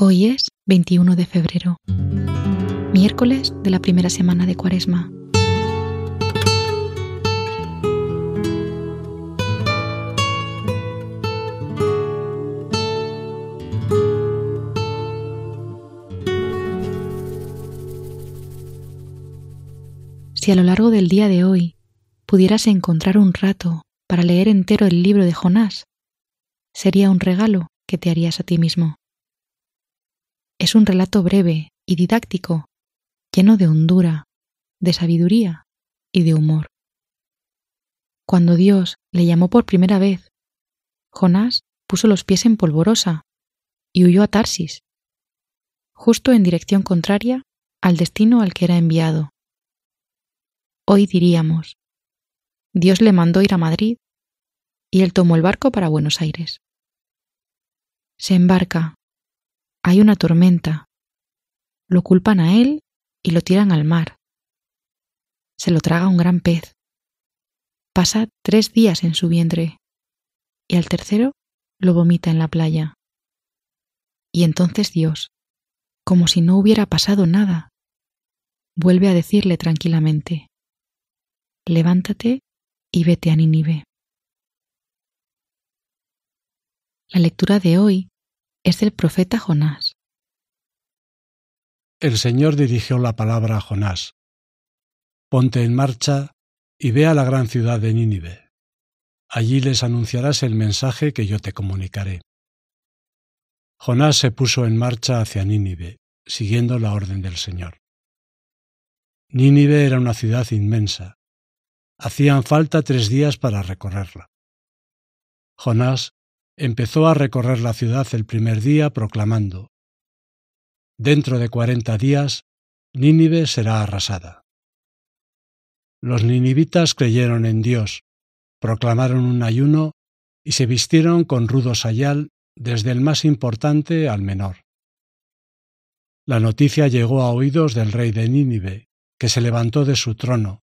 Hoy es 21 de febrero, miércoles de la primera semana de Cuaresma. Si a lo largo del día de hoy pudieras encontrar un rato para leer entero el libro de Jonás, sería un regalo que te harías a ti mismo. Es un relato breve y didáctico, lleno de hondura, de sabiduría y de humor. Cuando Dios le llamó por primera vez, Jonás puso los pies en polvorosa y huyó a Tarsis, justo en dirección contraria al destino al que era enviado. Hoy diríamos, Dios le mandó ir a Madrid y él tomó el barco para Buenos Aires. Se embarca hay una tormenta. Lo culpan a él y lo tiran al mar. Se lo traga un gran pez. Pasa tres días en su vientre y al tercero lo vomita en la playa. Y entonces Dios, como si no hubiera pasado nada, vuelve a decirle tranquilamente, levántate y vete a Nínive. La lectura de hoy es del profeta Jonás. El Señor dirigió la palabra a Jonás. Ponte en marcha y ve a la gran ciudad de Nínive. Allí les anunciarás el mensaje que yo te comunicaré. Jonás se puso en marcha hacia Nínive, siguiendo la orden del Señor. Nínive era una ciudad inmensa. Hacían falta tres días para recorrerla. Jonás empezó a recorrer la ciudad el primer día proclamando, Dentro de cuarenta días, Nínive será arrasada. Los ninivitas creyeron en Dios, proclamaron un ayuno y se vistieron con rudo sayal desde el más importante al menor. La noticia llegó a oídos del rey de Nínive, que se levantó de su trono,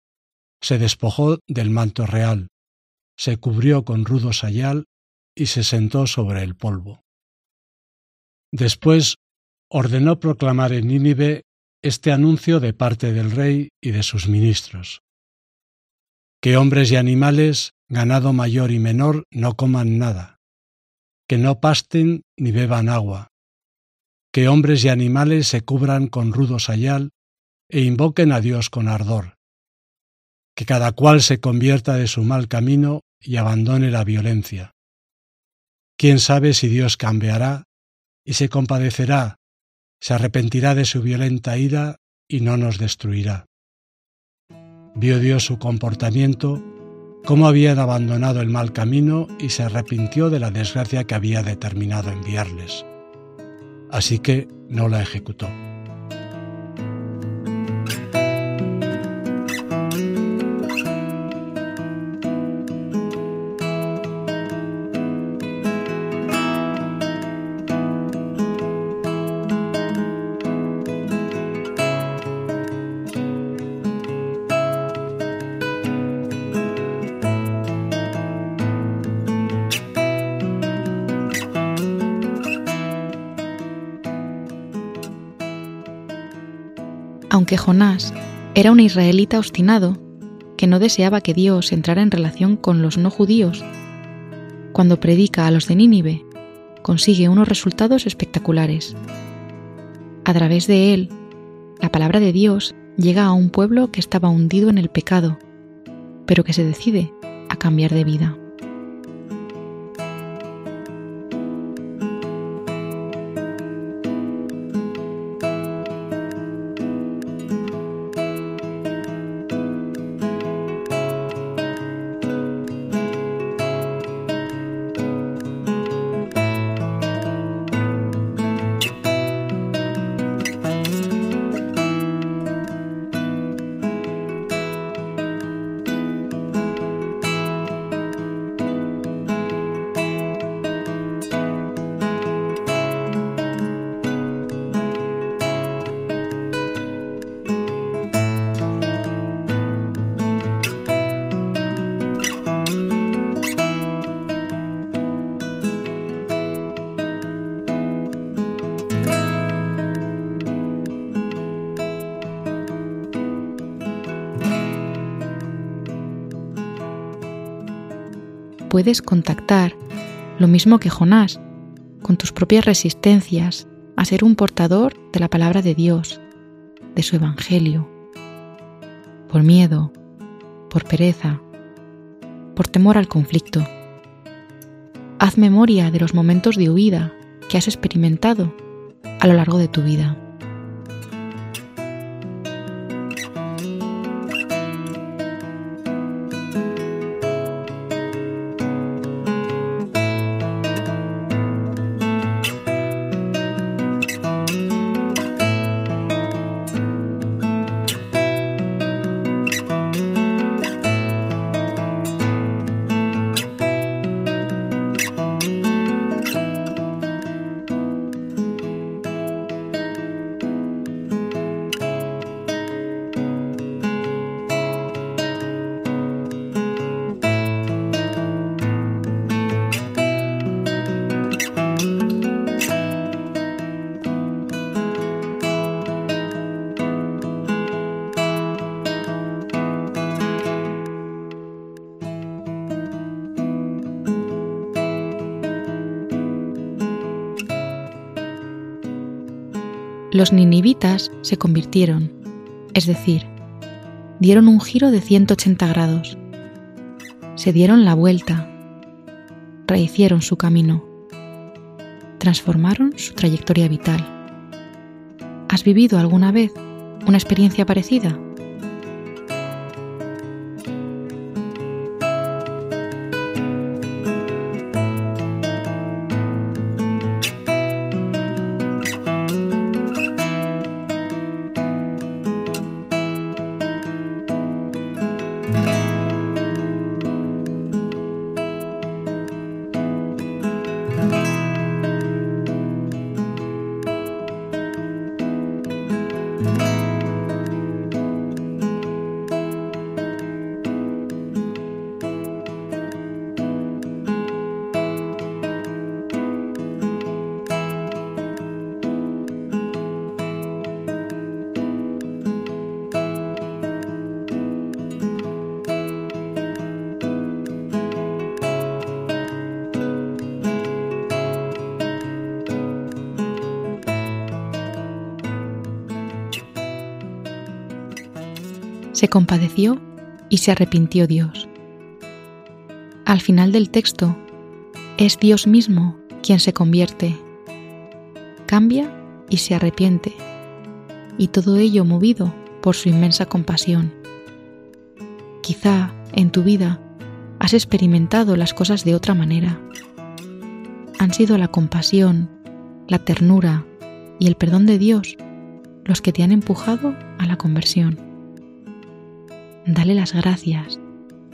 se despojó del manto real, se cubrió con rudo sayal y se sentó sobre el polvo. Después ordenó proclamar en Nínive este anuncio de parte del rey y de sus ministros. Que hombres y animales, ganado mayor y menor, no coman nada, que no pasten ni beban agua, que hombres y animales se cubran con rudo sayal e invoquen a Dios con ardor, que cada cual se convierta de su mal camino y abandone la violencia, ¿Quién sabe si Dios cambiará y se compadecerá, se arrepentirá de su violenta ira y no nos destruirá? Vio Dios su comportamiento, cómo habían abandonado el mal camino y se arrepintió de la desgracia que había determinado enviarles. Así que no la ejecutó. Aunque Jonás era un israelita obstinado que no deseaba que Dios entrara en relación con los no judíos, cuando predica a los de Nínive, consigue unos resultados espectaculares. A través de él, la palabra de Dios llega a un pueblo que estaba hundido en el pecado, pero que se decide a cambiar de vida. Puedes contactar, lo mismo que Jonás, con tus propias resistencias a ser un portador de la palabra de Dios, de su Evangelio, por miedo, por pereza, por temor al conflicto. Haz memoria de los momentos de huida que has experimentado a lo largo de tu vida. Los ninivitas se convirtieron, es decir, dieron un giro de 180 grados, se dieron la vuelta, rehicieron su camino, transformaron su trayectoria vital. ¿Has vivido alguna vez una experiencia parecida? Se compadeció y se arrepintió Dios. Al final del texto, es Dios mismo quien se convierte, cambia y se arrepiente, y todo ello movido por su inmensa compasión. Quizá en tu vida has experimentado las cosas de otra manera. Han sido la compasión, la ternura y el perdón de Dios los que te han empujado a la conversión dale las gracias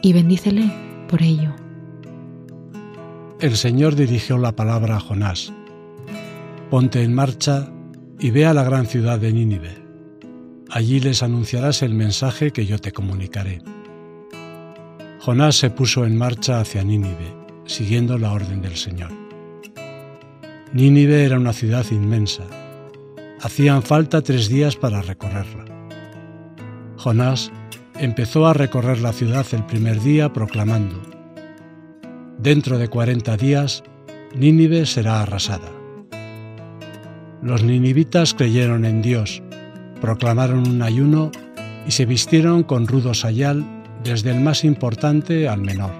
y bendícele por ello. El Señor dirigió la palabra a Jonás. Ponte en marcha y ve a la gran ciudad de Nínive. Allí les anunciarás el mensaje que yo te comunicaré. Jonás se puso en marcha hacia Nínive, siguiendo la orden del Señor. Nínive era una ciudad inmensa. Hacían falta tres días para recorrerla. Jonás empezó a recorrer la ciudad el primer día proclamando, Dentro de cuarenta días, Nínive será arrasada. Los ninivitas creyeron en Dios, proclamaron un ayuno y se vistieron con rudo sayal desde el más importante al menor.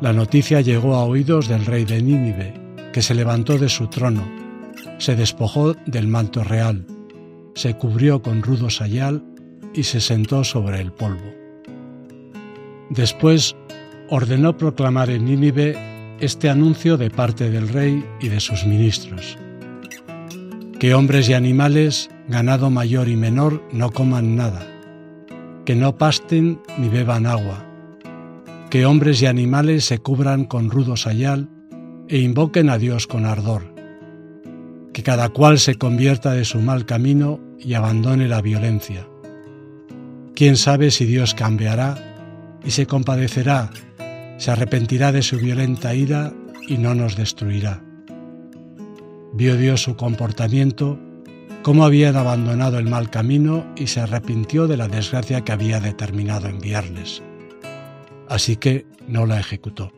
La noticia llegó a oídos del rey de Nínive, que se levantó de su trono, se despojó del manto real, se cubrió con rudo sayal y se sentó sobre el polvo. Después ordenó proclamar en Nínive este anuncio de parte del rey y de sus ministros. Que hombres y animales, ganado mayor y menor, no coman nada, que no pasten ni beban agua, que hombres y animales se cubran con rudo sayal e invoquen a Dios con ardor, que cada cual se convierta de su mal camino y abandone la violencia Quién sabe si Dios cambiará y se compadecerá, se arrepentirá de su violenta ira y no nos destruirá. Vio Dios su comportamiento, cómo habían abandonado el mal camino y se arrepintió de la desgracia que había determinado enviarles. Así que no la ejecutó.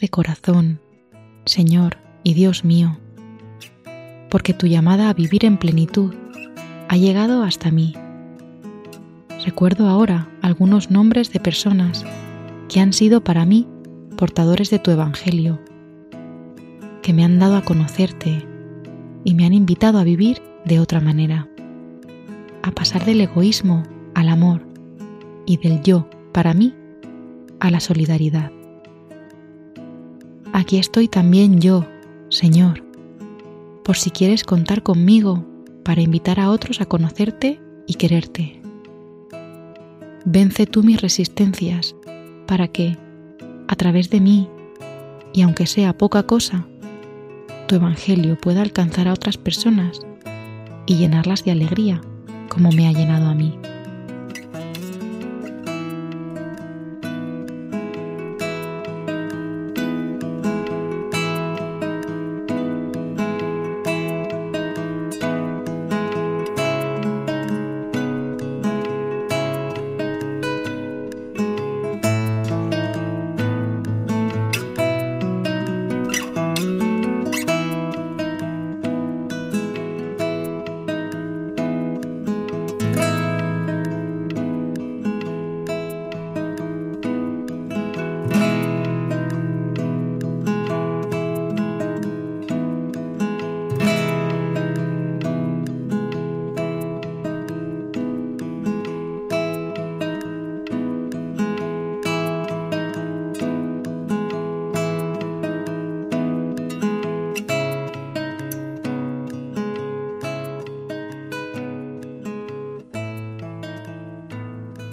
De corazón, Señor y Dios mío, porque tu llamada a vivir en plenitud ha llegado hasta mí. Recuerdo ahora algunos nombres de personas que han sido para mí portadores de tu Evangelio, que me han dado a conocerte y me han invitado a vivir de otra manera, a pasar del egoísmo al amor y del yo para mí a la solidaridad. Aquí estoy también yo, Señor, por si quieres contar conmigo para invitar a otros a conocerte y quererte. Vence tú mis resistencias para que, a través de mí, y aunque sea poca cosa, tu Evangelio pueda alcanzar a otras personas y llenarlas de alegría como me ha llenado a mí.